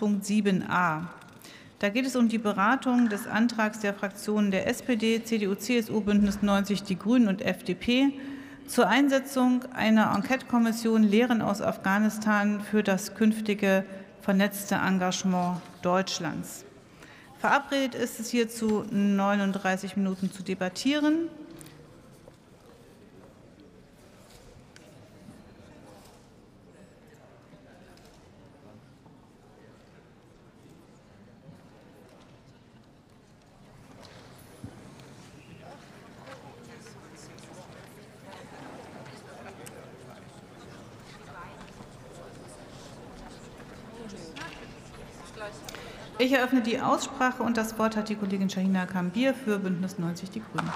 Tagesordnungspunkt 7a. Da geht es um die Beratung des Antrags der Fraktionen der SPD, CDU, CSU, Bündnis 90, Die Grünen und FDP zur Einsetzung einer Enquetekommission Lehren aus Afghanistan für das künftige vernetzte Engagement Deutschlands. Verabredet ist es hierzu 39 Minuten zu debattieren. Ich eröffne die Aussprache und das Wort hat die Kollegin Shahina Kambir für Bündnis 90 Die Grünen.